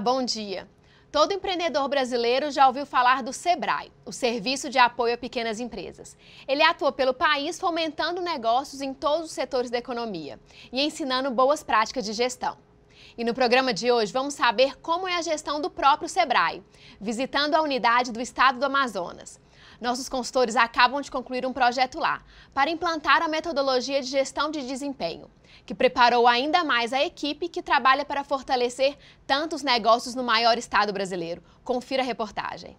Bom dia. Todo empreendedor brasileiro já ouviu falar do SEBRAE, o Serviço de Apoio a Pequenas Empresas. Ele atua pelo país fomentando negócios em todos os setores da economia e ensinando boas práticas de gestão. E no programa de hoje vamos saber como é a gestão do próprio SEBRAE, visitando a unidade do estado do Amazonas. Nossos consultores acabam de concluir um projeto lá para implantar a metodologia de gestão de desempenho, que preparou ainda mais a equipe que trabalha para fortalecer tantos negócios no maior estado brasileiro. Confira a reportagem.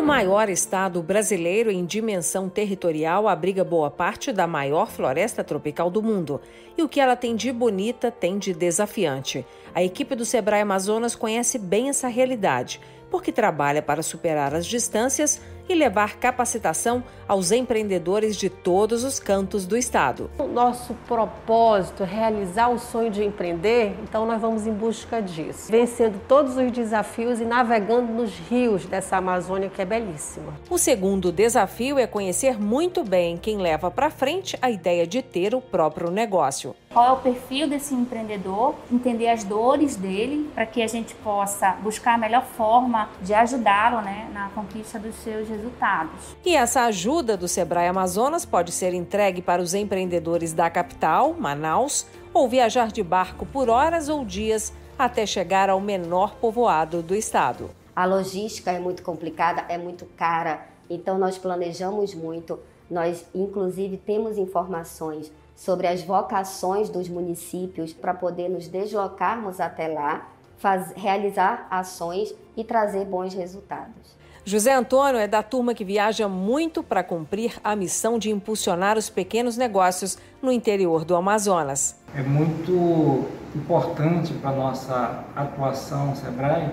O maior estado brasileiro em dimensão territorial abriga boa parte da maior floresta tropical do mundo. E o que ela tem de bonita tem de desafiante. A equipe do Sebrae Amazonas conhece bem essa realidade porque trabalha para superar as distâncias e levar capacitação aos empreendedores de todos os cantos do estado. O nosso propósito é realizar o sonho de empreender, então nós vamos em busca disso, vencendo todos os desafios e navegando nos rios dessa Amazônia que é belíssima. O segundo desafio é conhecer muito bem quem leva para frente a ideia de ter o próprio negócio. Qual é o perfil desse empreendedor, entender as dores dele, para que a gente possa buscar a melhor forma de ajudá-lo né, na conquista dos seus resultados. E essa ajuda do Sebrae Amazonas pode ser entregue para os empreendedores da capital, Manaus, ou viajar de barco por horas ou dias até chegar ao menor povoado do estado. A logística é muito complicada, é muito cara, então nós planejamos muito. Nós, inclusive, temos informações sobre as vocações dos municípios para poder nos deslocarmos até lá, faz, realizar ações e trazer bons resultados. José Antônio é da turma que viaja muito para cumprir a missão de impulsionar os pequenos negócios no interior do Amazonas. É muito importante para a nossa atuação Sebrae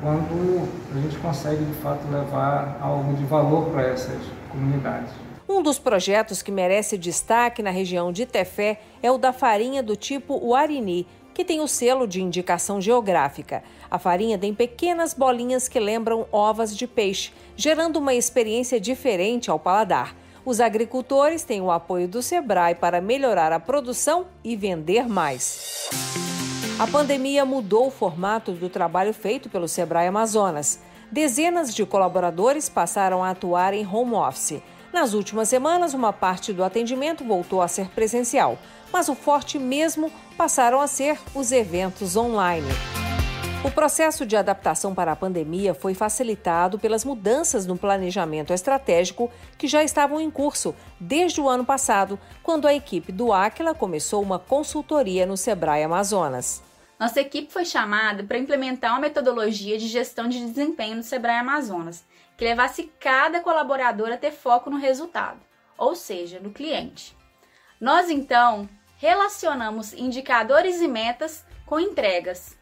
quando a gente consegue de fato levar algo de valor para essas comunidades. Um dos projetos que merece destaque na região de Tefé é o da farinha do tipo Uarini, que tem o selo de indicação geográfica. A farinha tem pequenas bolinhas que lembram ovas de peixe, gerando uma experiência diferente ao paladar. Os agricultores têm o apoio do Sebrae para melhorar a produção e vender mais. A pandemia mudou o formato do trabalho feito pelo Sebrae Amazonas. Dezenas de colaboradores passaram a atuar em home office. Nas últimas semanas, uma parte do atendimento voltou a ser presencial, mas o forte mesmo passaram a ser os eventos online. O processo de adaptação para a pandemia foi facilitado pelas mudanças no planejamento estratégico que já estavam em curso desde o ano passado, quando a equipe do Aquila começou uma consultoria no Sebrae Amazonas. Nossa equipe foi chamada para implementar uma metodologia de gestão de desempenho no Sebrae Amazonas, que levasse cada colaborador a ter foco no resultado, ou seja, no cliente. Nós então relacionamos indicadores e metas com entregas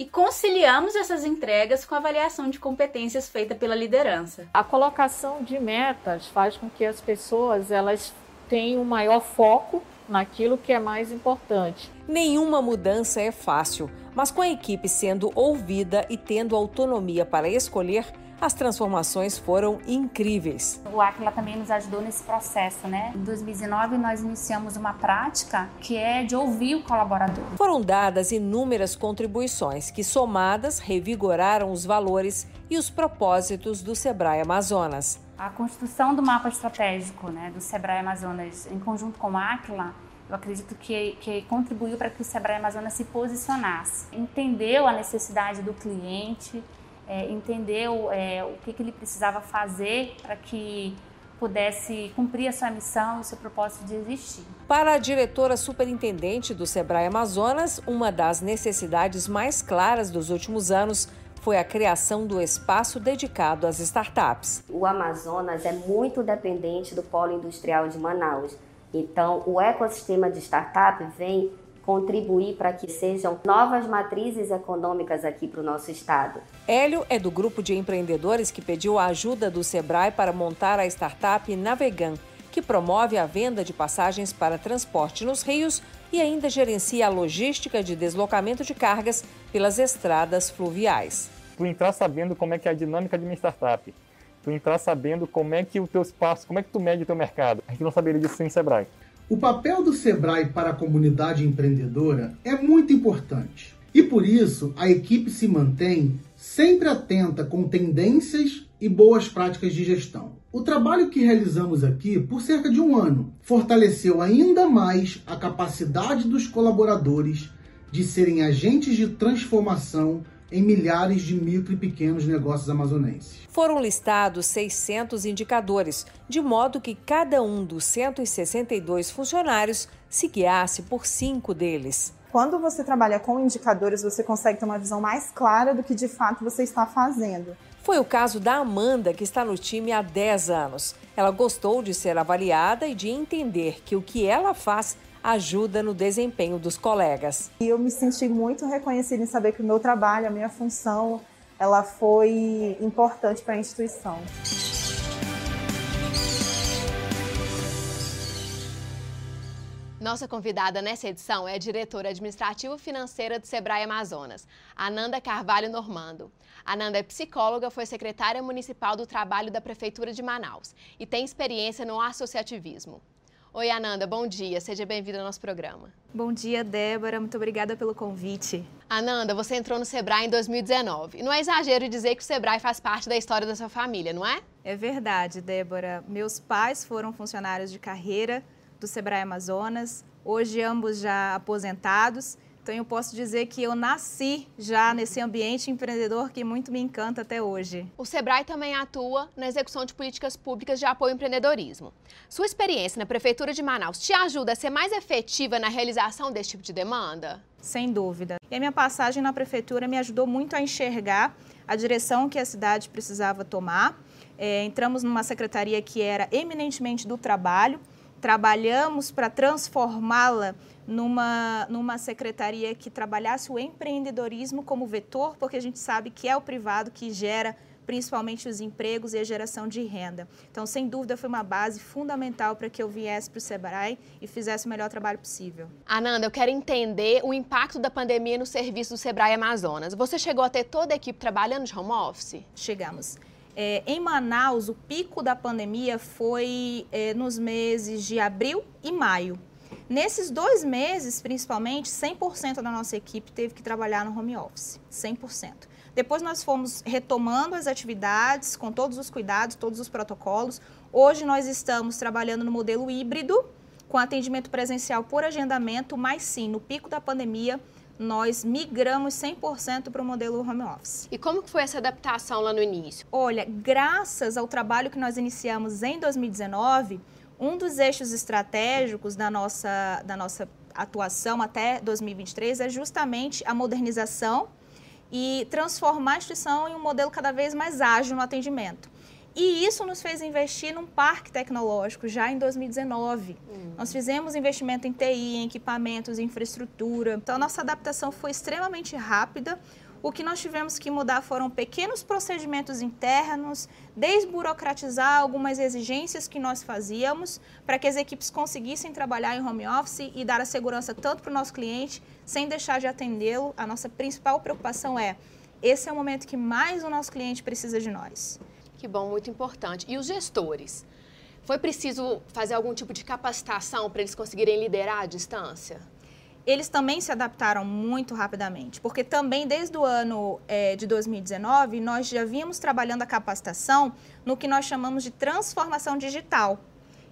e conciliamos essas entregas com a avaliação de competências feita pela liderança. A colocação de metas faz com que as pessoas elas tenham um maior foco naquilo que é mais importante. Nenhuma mudança é fácil, mas com a equipe sendo ouvida e tendo autonomia para escolher, as transformações foram incríveis. O Aquila também nos ajudou nesse processo, né? Em 2019 nós iniciamos uma prática que é de ouvir o colaborador. Foram dadas inúmeras contribuições que somadas revigoraram os valores e os propósitos do Sebrae Amazonas. A construção do mapa estratégico, né, do Sebrae Amazonas em conjunto com o Aquila eu acredito que, que contribuiu para que o Sebrae Amazonas se posicionasse. Entendeu a necessidade do cliente, é, entendeu é, o que, que ele precisava fazer para que pudesse cumprir a sua missão e o seu propósito de existir. Para a diretora superintendente do Sebrae Amazonas, uma das necessidades mais claras dos últimos anos foi a criação do espaço dedicado às startups. O Amazonas é muito dependente do polo industrial de Manaus. Então, o ecossistema de startup vem contribuir para que sejam novas matrizes econômicas aqui para o nosso estado. Hélio é do grupo de empreendedores que pediu a ajuda do Sebrae para montar a startup Navegan, que promove a venda de passagens para transporte nos rios e ainda gerencia a logística de deslocamento de cargas pelas estradas fluviais. Tu entrar sabendo como é que é a dinâmica de uma startup, tu entrar sabendo como é que o teu espaço, como é que tu mede o teu mercado. A gente não saberia disso sem Sebrae. O papel do Sebrae para a comunidade empreendedora é muito importante. E por isso, a equipe se mantém sempre atenta com tendências e boas práticas de gestão. O trabalho que realizamos aqui por cerca de um ano fortaleceu ainda mais a capacidade dos colaboradores de serem agentes de transformação em milhares de micro e pequenos negócios amazonenses. Foram listados 600 indicadores, de modo que cada um dos 162 funcionários se guiasse por cinco deles. Quando você trabalha com indicadores, você consegue ter uma visão mais clara do que de fato você está fazendo. Foi o caso da Amanda, que está no time há 10 anos. Ela gostou de ser avaliada e de entender que o que ela faz ajuda no desempenho dos colegas. E eu me senti muito reconhecida em saber que o meu trabalho, a minha função, ela foi importante para a instituição. Nossa convidada nessa edição é a diretora administrativa financeira do Sebrae Amazonas, Ananda Carvalho Normando. Ananda é psicóloga, foi secretária municipal do trabalho da Prefeitura de Manaus e tem experiência no associativismo. Oi, Ananda, bom dia. Seja bem-vinda ao nosso programa. Bom dia, Débora. Muito obrigada pelo convite. Ananda, você entrou no Sebrae em 2019. Não é exagero dizer que o Sebrae faz parte da história da sua família, não é? É verdade, Débora. Meus pais foram funcionários de carreira do Sebrae Amazonas, hoje ambos já aposentados então eu posso dizer que eu nasci já nesse ambiente empreendedor que muito me encanta até hoje. O Sebrae também atua na execução de políticas públicas de apoio ao empreendedorismo. Sua experiência na Prefeitura de Manaus te ajuda a ser mais efetiva na realização desse tipo de demanda? Sem dúvida. E a minha passagem na Prefeitura me ajudou muito a enxergar a direção que a cidade precisava tomar. É, entramos numa secretaria que era eminentemente do trabalho, trabalhamos para transformá-la numa, numa secretaria que trabalhasse o empreendedorismo como vetor, porque a gente sabe que é o privado que gera principalmente os empregos e a geração de renda. Então, sem dúvida, foi uma base fundamental para que eu viesse para o Sebrae e fizesse o melhor trabalho possível. Ananda, eu quero entender o impacto da pandemia no serviço do Sebrae Amazonas. Você chegou a ter toda a equipe trabalhando de home office? Chegamos. É, em Manaus, o pico da pandemia foi é, nos meses de abril e maio. Nesses dois meses, principalmente, 100% da nossa equipe teve que trabalhar no home office, 100%. Depois nós fomos retomando as atividades com todos os cuidados, todos os protocolos. Hoje nós estamos trabalhando no modelo híbrido, com atendimento presencial por agendamento, mas sim, no pico da pandemia, nós migramos 100% para o modelo home office. E como foi essa adaptação lá no início? Olha, graças ao trabalho que nós iniciamos em 2019, um dos eixos estratégicos da nossa, da nossa atuação até 2023 é justamente a modernização e transformar a instituição em um modelo cada vez mais ágil no atendimento. E isso nos fez investir num parque tecnológico já em 2019. Uhum. Nós fizemos investimento em TI, em equipamentos, em infraestrutura. Então, a nossa adaptação foi extremamente rápida. O que nós tivemos que mudar foram pequenos procedimentos internos, desburocratizar algumas exigências que nós fazíamos para que as equipes conseguissem trabalhar em home office e dar a segurança tanto para o nosso cliente, sem deixar de atendê-lo. A nossa principal preocupação é: esse é o momento que mais o nosso cliente precisa de nós. Que bom, muito importante. E os gestores? Foi preciso fazer algum tipo de capacitação para eles conseguirem liderar à distância? Eles também se adaptaram muito rapidamente, porque também desde o ano é, de 2019 nós já vínhamos trabalhando a capacitação no que nós chamamos de transformação digital.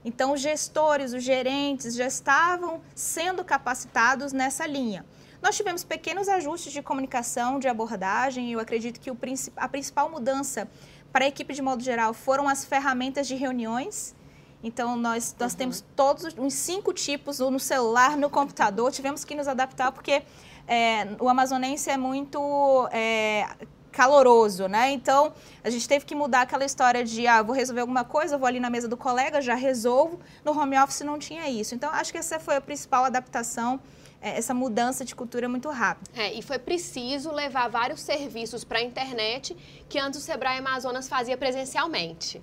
Então, os gestores, os gerentes já estavam sendo capacitados nessa linha. Nós tivemos pequenos ajustes de comunicação, de abordagem, e eu acredito que o, a principal mudança para a equipe de modo geral foram as ferramentas de reuniões então, nós, nós uhum. temos todos os cinco tipos, no celular, no computador, tivemos que nos adaptar porque é, o amazonense é muito é, caloroso, né? Então, a gente teve que mudar aquela história de, ah, vou resolver alguma coisa, vou ali na mesa do colega, já resolvo. No home office não tinha isso. Então, acho que essa foi a principal adaptação é, essa mudança de cultura muito rápida. É, e foi preciso levar vários serviços para a internet que antes o Sebrae Amazonas fazia presencialmente.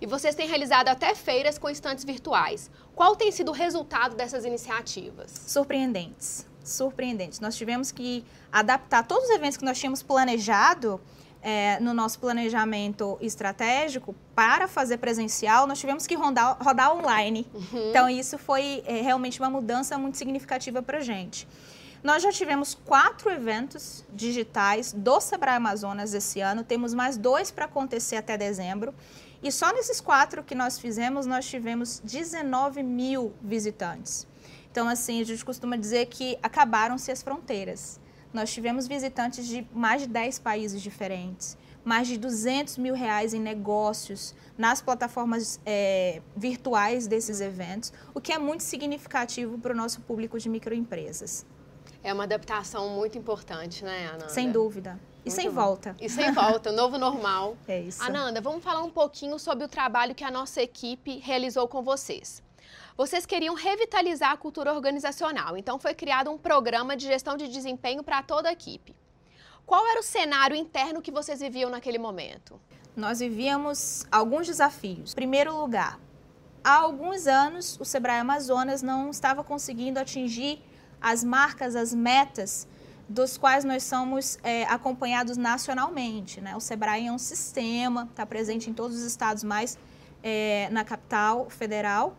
E vocês têm realizado até feiras com estantes virtuais. Qual tem sido o resultado dessas iniciativas? Surpreendentes. Surpreendentes. Nós tivemos que adaptar todos os eventos que nós tínhamos planejado é, no nosso planejamento estratégico, para fazer presencial, nós tivemos que rodar, rodar online. Uhum. Então, isso foi é, realmente uma mudança muito significativa para a gente. Nós já tivemos quatro eventos digitais do Sebrae Amazonas esse ano, temos mais dois para acontecer até dezembro. E só nesses quatro que nós fizemos, nós tivemos 19 mil visitantes. Então, assim, a gente costuma dizer que acabaram-se as fronteiras. Nós tivemos visitantes de mais de 10 países diferentes, mais de 200 mil reais em negócios nas plataformas é, virtuais desses eventos, o que é muito significativo para o nosso público de microempresas. É uma adaptação muito importante, né, Ananda? Sem dúvida. E sem bom. volta. E sem volta, novo normal. É isso. Ananda, vamos falar um pouquinho sobre o trabalho que a nossa equipe realizou com vocês. Vocês queriam revitalizar a cultura organizacional, então foi criado um programa de gestão de desempenho para toda a equipe. Qual era o cenário interno que vocês viviam naquele momento? Nós vivíamos alguns desafios. Em primeiro lugar, há alguns anos o Sebrae Amazonas não estava conseguindo atingir as marcas, as metas dos quais nós somos é, acompanhados nacionalmente. Né? O Sebrae é um sistema, está presente em todos os estados, mais é, na capital federal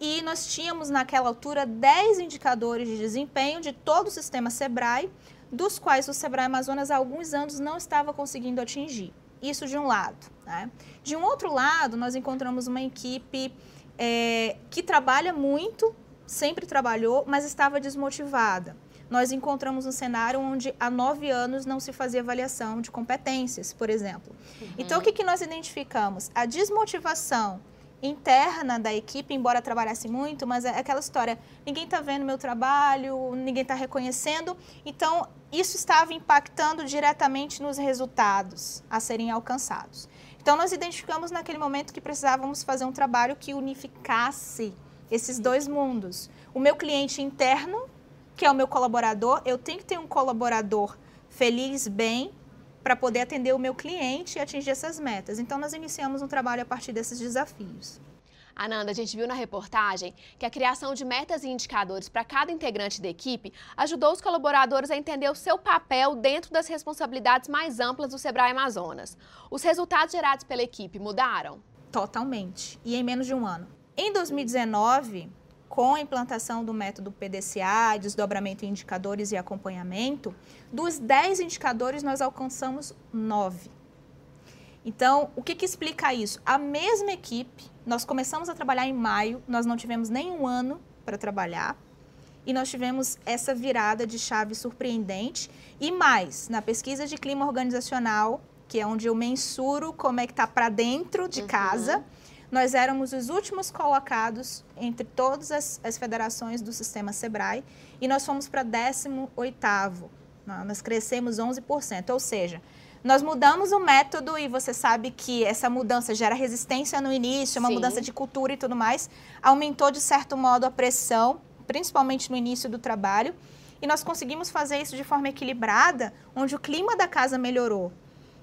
e nós tínhamos naquela altura 10 indicadores de desempenho de todo o sistema Sebrae, dos quais o Sebrae Amazonas há alguns anos não estava conseguindo atingir. Isso de um lado. Né? De um outro lado, nós encontramos uma equipe é, que trabalha muito, sempre trabalhou, mas estava desmotivada. Nós encontramos um cenário onde há nove anos não se fazia avaliação de competências, por exemplo. Uhum. Então, o que, que nós identificamos? A desmotivação interna da equipe, embora trabalhasse muito, mas é aquela história, ninguém está vendo meu trabalho, ninguém está reconhecendo, então isso estava impactando diretamente nos resultados a serem alcançados. Então nós identificamos naquele momento que precisávamos fazer um trabalho que unificasse esses dois mundos. O meu cliente interno, que é o meu colaborador, eu tenho que ter um colaborador feliz, bem, para poder atender o meu cliente e atingir essas metas. Então, nós iniciamos um trabalho a partir desses desafios. Ananda, a gente viu na reportagem que a criação de metas e indicadores para cada integrante da equipe ajudou os colaboradores a entender o seu papel dentro das responsabilidades mais amplas do Sebrae Amazonas. Os resultados gerados pela equipe mudaram? Totalmente, e em menos de um ano. Em 2019, com a implantação do método PDCA, desdobramento em indicadores e acompanhamento, dos 10 indicadores nós alcançamos 9. Então, o que, que explica isso? A mesma equipe, nós começamos a trabalhar em maio, nós não tivemos nem um ano para trabalhar, e nós tivemos essa virada de chave surpreendente. E mais, na pesquisa de clima organizacional, que é onde eu mensuro como é que está para dentro de uhum. casa, nós éramos os últimos colocados entre todas as, as federações do sistema SEBRAE e nós fomos para 18º. Nós crescemos 11%, ou seja, nós mudamos o método e você sabe que essa mudança gera resistência no início, uma Sim. mudança de cultura e tudo mais, aumentou de certo modo a pressão, principalmente no início do trabalho, e nós conseguimos fazer isso de forma equilibrada, onde o clima da casa melhorou.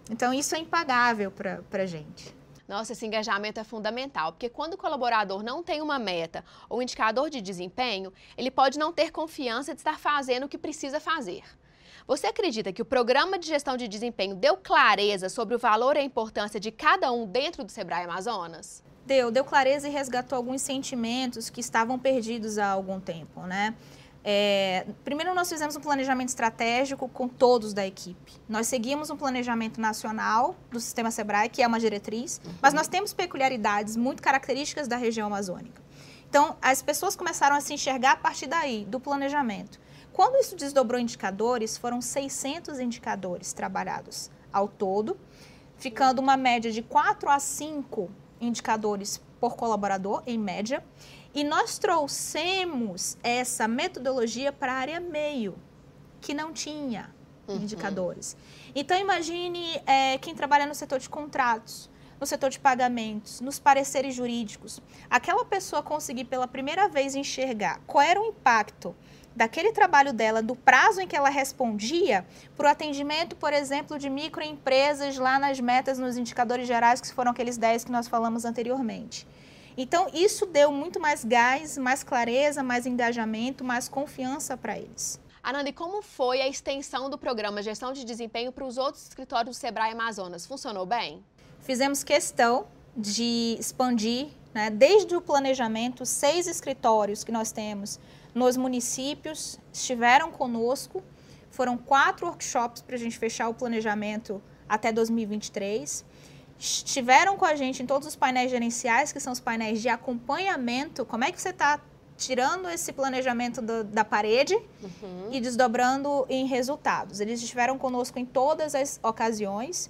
Então isso é impagável para a gente. Nossa, esse engajamento é fundamental, porque quando o colaborador não tem uma meta ou indicador de desempenho, ele pode não ter confiança de estar fazendo o que precisa fazer. Você acredita que o programa de gestão de desempenho deu clareza sobre o valor e a importância de cada um dentro do Sebrae Amazonas? Deu, deu clareza e resgatou alguns sentimentos que estavam perdidos há algum tempo, né? É, primeiro, nós fizemos um planejamento estratégico com todos da equipe. Nós seguimos um planejamento nacional do Sistema SEBRAE, que é uma diretriz, uhum. mas nós temos peculiaridades muito características da região amazônica. Então, as pessoas começaram a se enxergar a partir daí, do planejamento. Quando isso desdobrou indicadores, foram 600 indicadores trabalhados ao todo, ficando uma média de 4 a 5 indicadores por colaborador, em média. E nós trouxemos essa metodologia para a área meio, que não tinha uhum. indicadores. Então, imagine é, quem trabalha no setor de contratos, no setor de pagamentos, nos pareceres jurídicos. Aquela pessoa conseguir pela primeira vez enxergar qual era o impacto daquele trabalho dela, do prazo em que ela respondia, para o atendimento, por exemplo, de microempresas lá nas metas, nos indicadores gerais, que foram aqueles 10 que nós falamos anteriormente. Então, isso deu muito mais gás, mais clareza, mais engajamento, mais confiança para eles. Ananda, e como foi a extensão do programa Gestão de Desempenho para os outros escritórios do Sebrae Amazonas? Funcionou bem? Fizemos questão de expandir, né, desde o planejamento, seis escritórios que nós temos nos municípios estiveram conosco. Foram quatro workshops para a gente fechar o planejamento até 2023. Estiveram com a gente em todos os painéis gerenciais, que são os painéis de acompanhamento. Como é que você está tirando esse planejamento do, da parede uhum. e desdobrando em resultados? Eles estiveram conosco em todas as ocasiões.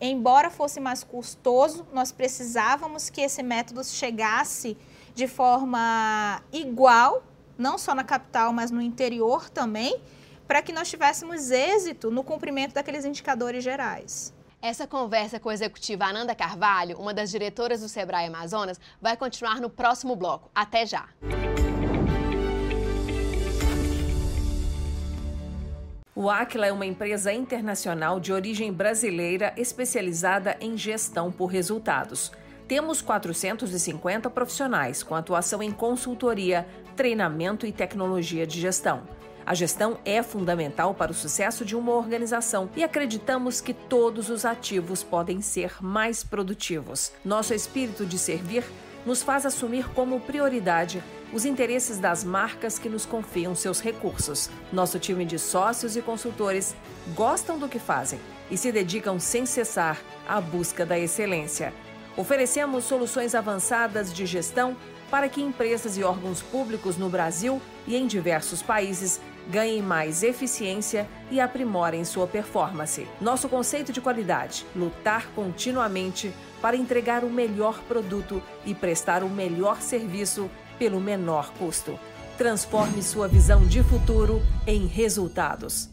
Embora fosse mais custoso, nós precisávamos que esse método chegasse de forma igual não só na capital, mas no interior também, para que nós tivéssemos êxito no cumprimento daqueles indicadores gerais. Essa conversa com a executiva Ananda Carvalho, uma das diretoras do Sebrae Amazonas, vai continuar no próximo bloco. Até já! O Aquila é uma empresa internacional de origem brasileira especializada em gestão por resultados. Temos 450 profissionais com atuação em consultoria, treinamento e tecnologia de gestão. A gestão é fundamental para o sucesso de uma organização e acreditamos que todos os ativos podem ser mais produtivos. Nosso espírito de servir nos faz assumir como prioridade os interesses das marcas que nos confiam seus recursos. Nosso time de sócios e consultores gostam do que fazem e se dedicam sem cessar à busca da excelência. Oferecemos soluções avançadas de gestão para que empresas e órgãos públicos no Brasil e em diversos países ganhem mais eficiência e aprimorem sua performance. Nosso conceito de qualidade: lutar continuamente para entregar o melhor produto e prestar o melhor serviço pelo menor custo. Transforme sua visão de futuro em resultados.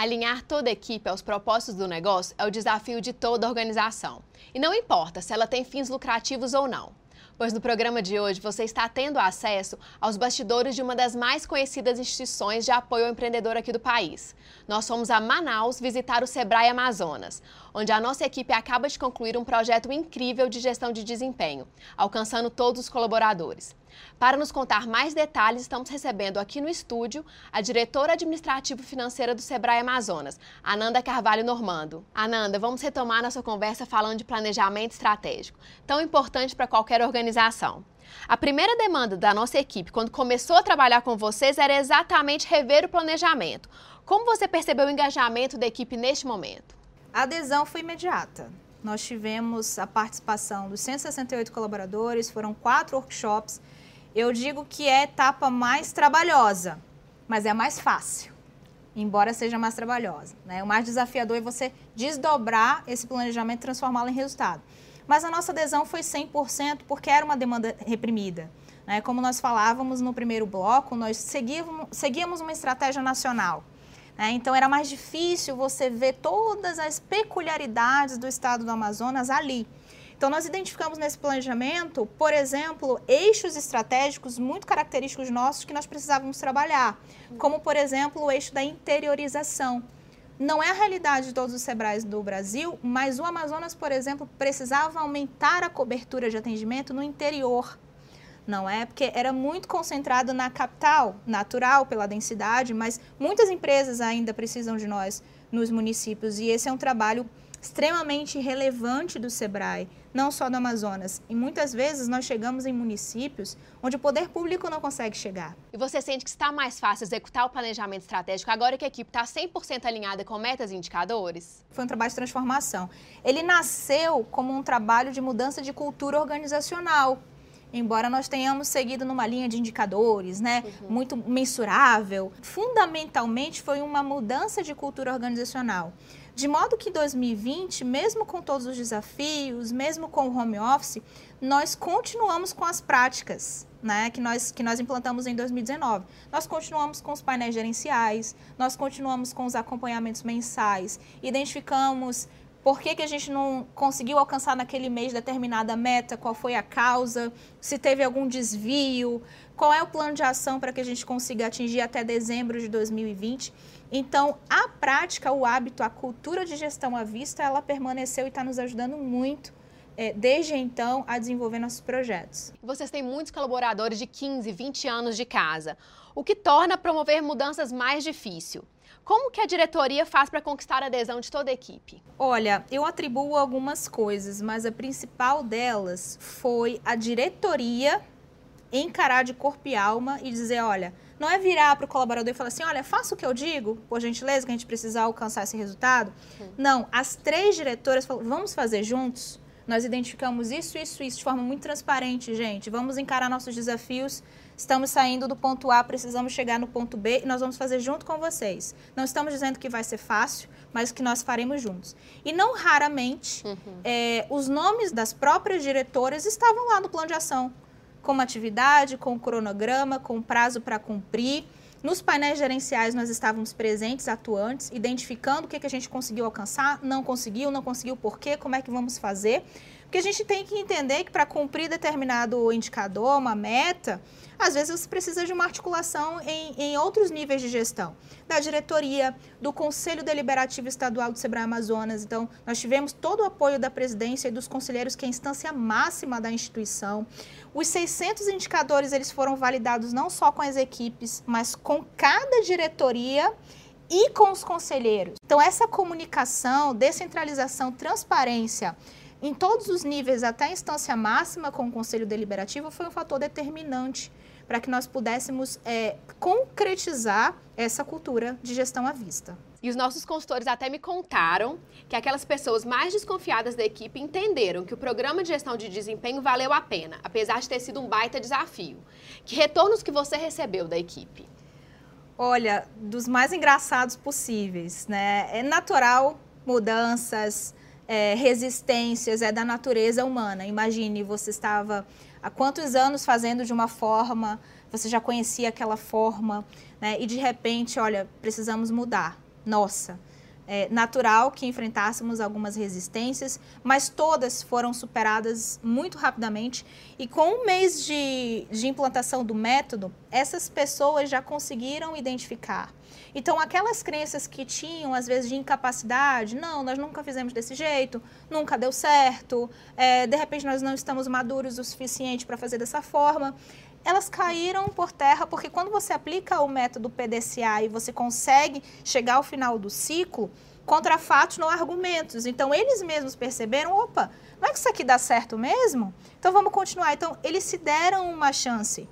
Alinhar toda a equipe aos propósitos do negócio é o desafio de toda organização. E não importa se ela tem fins lucrativos ou não. Pois no programa de hoje você está tendo acesso aos bastidores de uma das mais conhecidas instituições de apoio ao empreendedor aqui do país. Nós fomos a Manaus visitar o Sebrae Amazonas, onde a nossa equipe acaba de concluir um projeto incrível de gestão de desempenho, alcançando todos os colaboradores. Para nos contar mais detalhes, estamos recebendo aqui no estúdio a diretora administrativa financeira do Sebrae Amazonas, Ananda Carvalho Normando. Ananda, vamos retomar nossa conversa falando de planejamento estratégico, tão importante para qualquer organização. A primeira demanda da nossa equipe, quando começou a trabalhar com vocês, era exatamente rever o planejamento. Como você percebeu o engajamento da equipe neste momento? A adesão foi imediata. Nós tivemos a participação dos 168 colaboradores, foram quatro workshops eu digo que é a etapa mais trabalhosa, mas é a mais fácil, embora seja mais trabalhosa. Né? O mais desafiador é você desdobrar esse planejamento e transformá-lo em resultado. Mas a nossa adesão foi 100% porque era uma demanda reprimida. Né? Como nós falávamos no primeiro bloco, nós seguíamos, seguíamos uma estratégia nacional. Né? Então era mais difícil você ver todas as peculiaridades do estado do Amazonas ali. Então, nós identificamos nesse planejamento, por exemplo, eixos estratégicos muito característicos nossos que nós precisávamos trabalhar, como, por exemplo, o eixo da interiorização. Não é a realidade de todos os Sebrais do Brasil, mas o Amazonas, por exemplo, precisava aumentar a cobertura de atendimento no interior. Não é? Porque era muito concentrado na capital, natural pela densidade, mas muitas empresas ainda precisam de nós nos municípios e esse é um trabalho extremamente relevante do SEBRAE, não só do Amazonas. E muitas vezes nós chegamos em municípios onde o poder público não consegue chegar. E você sente que está mais fácil executar o planejamento estratégico agora que a equipe está 100% alinhada com metas e indicadores? Foi um trabalho de transformação. Ele nasceu como um trabalho de mudança de cultura organizacional embora nós tenhamos seguido numa linha de indicadores, né, uhum. muito mensurável, fundamentalmente foi uma mudança de cultura organizacional. De modo que 2020, mesmo com todos os desafios, mesmo com o home office, nós continuamos com as práticas né, que, nós, que nós implantamos em 2019. Nós continuamos com os painéis gerenciais, nós continuamos com os acompanhamentos mensais, identificamos por que, que a gente não conseguiu alcançar naquele mês determinada meta, qual foi a causa, se teve algum desvio, qual é o plano de ação para que a gente consiga atingir até dezembro de 2020. Então, a prática, o hábito, a cultura de gestão à vista, ela permaneceu e está nos ajudando muito é, desde então, a desenvolver nossos projetos. Vocês têm muitos colaboradores de 15, 20 anos de casa, o que torna promover mudanças mais difícil. Como que a diretoria faz para conquistar a adesão de toda a equipe? Olha, eu atribuo algumas coisas, mas a principal delas foi a diretoria encarar de corpo e alma e dizer, olha, não é virar para o colaborador e falar assim, olha, faça o que eu digo, por gentileza, que a gente precisa alcançar esse resultado. Uhum. Não, as três diretoras falaram, vamos fazer juntos? Nós identificamos isso, isso, isso de forma muito transparente, gente. Vamos encarar nossos desafios. Estamos saindo do ponto A, precisamos chegar no ponto B e nós vamos fazer junto com vocês. Não estamos dizendo que vai ser fácil, mas que nós faremos juntos. E não raramente, uhum. é, os nomes das próprias diretoras estavam lá no plano de ação com uma atividade, com um cronograma, com prazo para cumprir. Nos painéis gerenciais nós estávamos presentes, atuantes, identificando o que, que a gente conseguiu alcançar, não conseguiu, não conseguiu por quê, como é que vamos fazer. Porque a gente tem que entender que para cumprir determinado indicador, uma meta, às vezes você precisa de uma articulação em, em outros níveis de gestão, da diretoria, do Conselho Deliberativo Estadual do Sebrae Amazonas. Então, nós tivemos todo o apoio da presidência e dos conselheiros, que é a instância máxima da instituição. Os 600 indicadores eles foram validados não só com as equipes, mas com cada diretoria e com os conselheiros. Então, essa comunicação, descentralização, transparência em todos os níveis, até a instância máxima com o Conselho Deliberativo, foi um fator determinante para que nós pudéssemos é, concretizar essa cultura de gestão à vista. E os nossos consultores até me contaram que aquelas pessoas mais desconfiadas da equipe entenderam que o programa de gestão de desempenho valeu a pena, apesar de ter sido um baita desafio. Que retornos que você recebeu da equipe? Olha, dos mais engraçados possíveis, né? É natural mudanças, é, resistências, é da natureza humana. Imagine, você estava há quantos anos fazendo de uma forma, você já conhecia aquela forma, né? E de repente, olha, precisamos mudar nossa. É natural que enfrentássemos algumas resistências, mas todas foram superadas muito rapidamente. E com um mês de, de implantação do método, essas pessoas já conseguiram identificar. Então, aquelas crenças que tinham, às vezes, de incapacidade, não, nós nunca fizemos desse jeito, nunca deu certo, é, de repente nós não estamos maduros o suficiente para fazer dessa forma elas caíram por terra porque quando você aplica o método PDCA e você consegue chegar ao final do ciclo, contra fatos não argumentos. Então eles mesmos perceberam, opa, não é que isso aqui dá certo mesmo? Então vamos continuar. Então eles se deram uma chance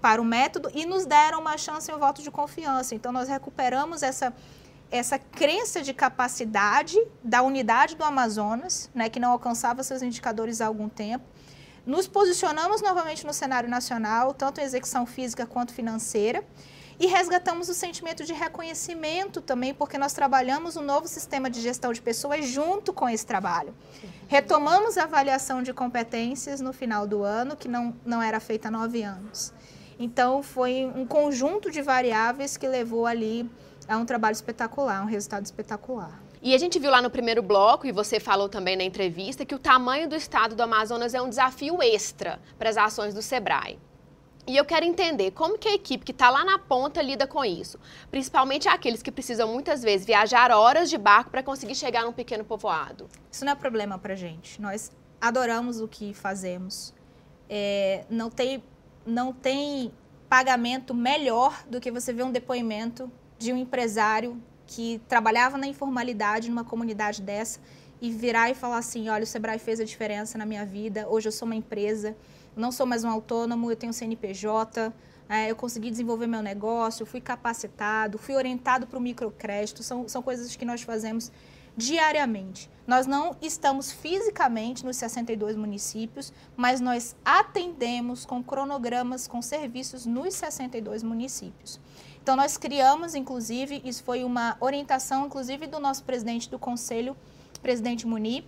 para o método e nos deram uma chance em um voto de confiança. Então nós recuperamos essa essa crença de capacidade da unidade do Amazonas, né, que não alcançava seus indicadores há algum tempo nos posicionamos novamente no cenário nacional, tanto em execução física quanto financeira, e resgatamos o sentimento de reconhecimento também, porque nós trabalhamos um novo sistema de gestão de pessoas junto com esse trabalho. Retomamos a avaliação de competências no final do ano, que não, não era feita há nove anos. Então, foi um conjunto de variáveis que levou ali a um trabalho espetacular, um resultado espetacular. E a gente viu lá no primeiro bloco, e você falou também na entrevista, que o tamanho do estado do Amazonas é um desafio extra para as ações do SEBRAE. E eu quero entender como que a equipe que está lá na ponta lida com isso, principalmente aqueles que precisam muitas vezes viajar horas de barco para conseguir chegar num pequeno povoado. Isso não é problema para gente. Nós adoramos o que fazemos. É, não tem não tem pagamento melhor do que você ver um depoimento de um empresário que trabalhava na informalidade numa comunidade dessa e virar e falar assim, olha, o Sebrae fez a diferença na minha vida, hoje eu sou uma empresa, não sou mais um autônomo, eu tenho CNPJ, é, eu consegui desenvolver meu negócio, fui capacitado, fui orientado para o microcrédito, são, são coisas que nós fazemos diariamente. Nós não estamos fisicamente nos 62 municípios, mas nós atendemos com cronogramas, com serviços nos 62 municípios. Então, nós criamos, inclusive, isso foi uma orientação, inclusive, do nosso presidente do conselho, presidente Muni,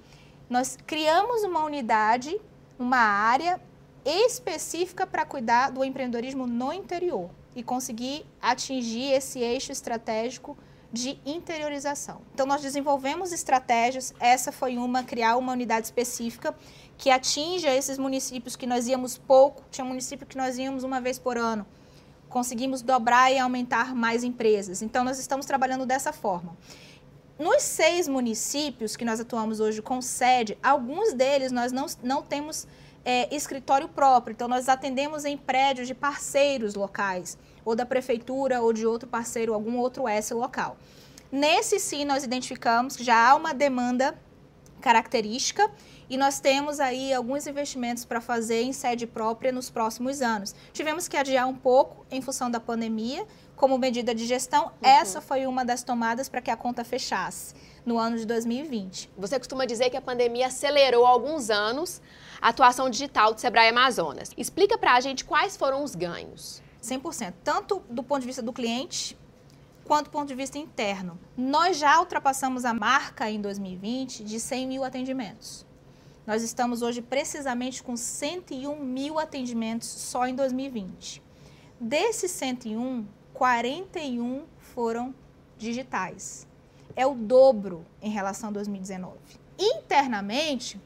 nós criamos uma unidade, uma área específica para cuidar do empreendedorismo no interior e conseguir atingir esse eixo estratégico de interiorização. Então, nós desenvolvemos estratégias, essa foi uma, criar uma unidade específica que atinja esses municípios que nós íamos pouco, tinha município que nós íamos uma vez por ano, conseguimos dobrar e aumentar mais empresas. Então, nós estamos trabalhando dessa forma. nos seis municípios que nós atuamos hoje com sede, alguns deles nós não, não temos é, escritório próprio, então nós atendemos em prédios de parceiros locais, ou da prefeitura, ou de outro parceiro, algum outro S local. Nesse sim, nós identificamos que já há uma demanda característica e nós temos aí alguns investimentos para fazer em sede própria nos próximos anos. Tivemos que adiar um pouco em função da pandemia, como medida de gestão, uhum. essa foi uma das tomadas para que a conta fechasse no ano de 2020. Você costuma dizer que a pandemia acelerou há alguns anos a atuação digital do Sebrae Amazonas. Explica para a gente quais foram os ganhos. 100%, tanto do ponto de vista do cliente, quanto do ponto de vista interno. Nós já ultrapassamos a marca em 2020 de 100 mil atendimentos. Nós estamos hoje precisamente com 101 mil atendimentos só em 2020. Desses 101, 41 foram digitais. É o dobro em relação a 2019. Internamente,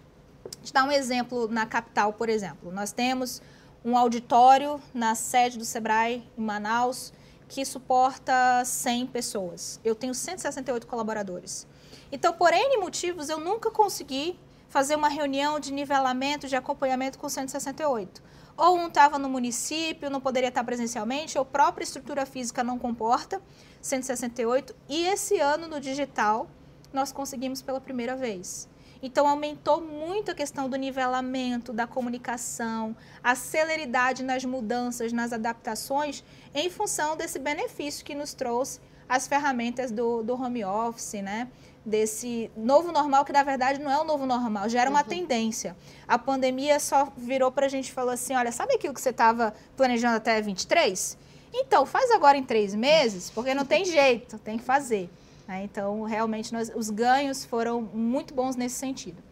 te dar um exemplo na capital, por exemplo. Nós temos um auditório na sede do Sebrae em Manaus que suporta 100 pessoas. Eu tenho 168 colaboradores. Então, por N motivos, eu nunca consegui fazer uma reunião de nivelamento, de acompanhamento com 168 ou um estava no município, não poderia estar presencialmente, ou própria estrutura física não comporta, 168, e esse ano no digital nós conseguimos pela primeira vez. Então aumentou muito a questão do nivelamento, da comunicação, a celeridade nas mudanças, nas adaptações, em função desse benefício que nos trouxe as ferramentas do, do home office, né? Desse novo normal, que na verdade não é o novo normal, já era uma uhum. tendência. A pandemia só virou para a gente e falou assim: olha, sabe aquilo que você estava planejando até 23? Então, faz agora em três meses, porque não tem jeito, tem que fazer. Né? Então, realmente, nós, os ganhos foram muito bons nesse sentido.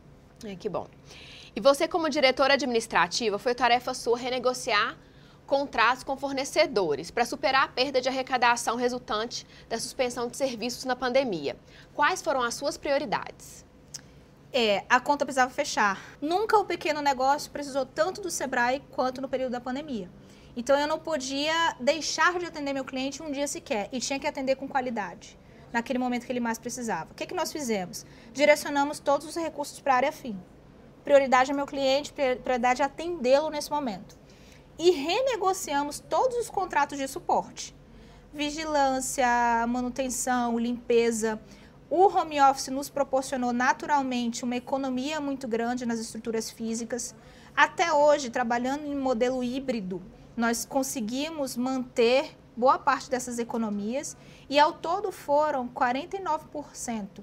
É, que bom. E você, como diretora administrativa, foi tarefa sua renegociar contratos com fornecedores para superar a perda de arrecadação resultante da suspensão de serviços na pandemia. Quais foram as suas prioridades? É, a conta precisava fechar. Nunca o pequeno negócio precisou tanto do Sebrae quanto no período da pandemia. Então eu não podia deixar de atender meu cliente um dia sequer e tinha que atender com qualidade naquele momento que ele mais precisava. O que, que nós fizemos? Direcionamos todos os recursos para a área fim. Prioridade é meu cliente, prioridade é atendê-lo nesse momento e renegociamos todos os contratos de suporte. Vigilância, manutenção, limpeza. O home office nos proporcionou naturalmente uma economia muito grande nas estruturas físicas. Até hoje, trabalhando em modelo híbrido, nós conseguimos manter boa parte dessas economias e ao todo foram 49%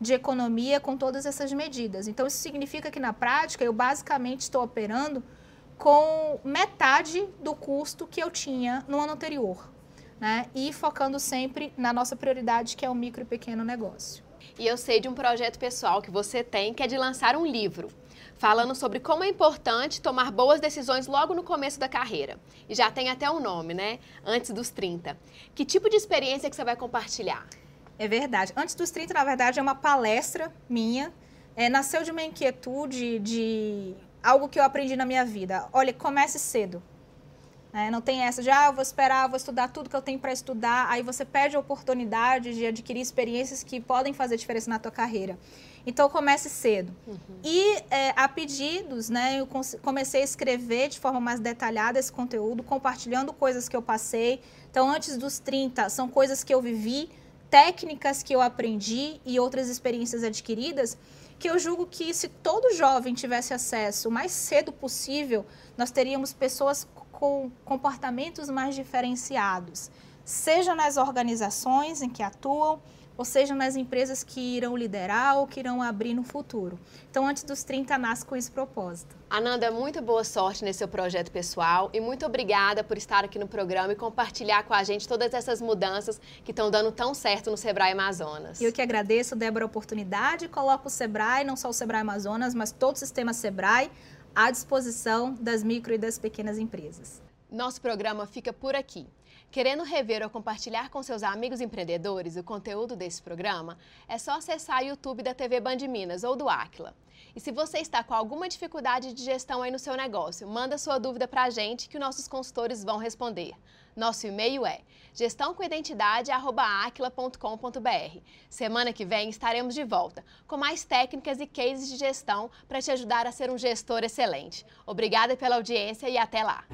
de economia com todas essas medidas. Então isso significa que na prática eu basicamente estou operando com metade do custo que eu tinha no ano anterior. Né? E focando sempre na nossa prioridade, que é o micro e pequeno negócio. E eu sei de um projeto pessoal que você tem, que é de lançar um livro, falando sobre como é importante tomar boas decisões logo no começo da carreira. E já tem até um nome, né? Antes dos 30. Que tipo de experiência que você vai compartilhar? É verdade. Antes dos 30, na verdade, é uma palestra minha. É, nasceu de uma inquietude de algo que eu aprendi na minha vida. Olha, comece cedo. Né? Não tem essa de, ah, eu vou esperar, vou estudar tudo que eu tenho para estudar. Aí você perde a oportunidade de adquirir experiências que podem fazer diferença na tua carreira. Então, comece cedo. Uhum. E é, a pedidos, né, eu comecei a escrever de forma mais detalhada esse conteúdo, compartilhando coisas que eu passei. Então, antes dos 30, são coisas que eu vivi, técnicas que eu aprendi e outras experiências adquiridas que eu julgo que se todo jovem tivesse acesso o mais cedo possível, nós teríamos pessoas com comportamentos mais diferenciados, seja nas organizações em que atuam, ou seja nas empresas que irão liderar ou que irão abrir no futuro. Então, antes dos 30, nasce com esse propósito. Ananda, muito boa sorte nesse seu projeto pessoal e muito obrigada por estar aqui no programa e compartilhar com a gente todas essas mudanças que estão dando tão certo no Sebrae Amazonas. Eu que agradeço, Débora, a oportunidade e coloco o Sebrae, não só o Sebrae Amazonas, mas todo o sistema Sebrae à disposição das micro e das pequenas empresas. Nosso programa fica por aqui. Querendo rever ou compartilhar com seus amigos empreendedores o conteúdo desse programa, é só acessar o YouTube da TV Band Minas ou do Aquila. E se você está com alguma dificuldade de gestão aí no seu negócio, manda sua dúvida para a gente que os nossos consultores vão responder. Nosso e-mail é gestãocoidentidade@aquila.com.br. Semana que vem estaremos de volta com mais técnicas e cases de gestão para te ajudar a ser um gestor excelente. Obrigada pela audiência e até lá.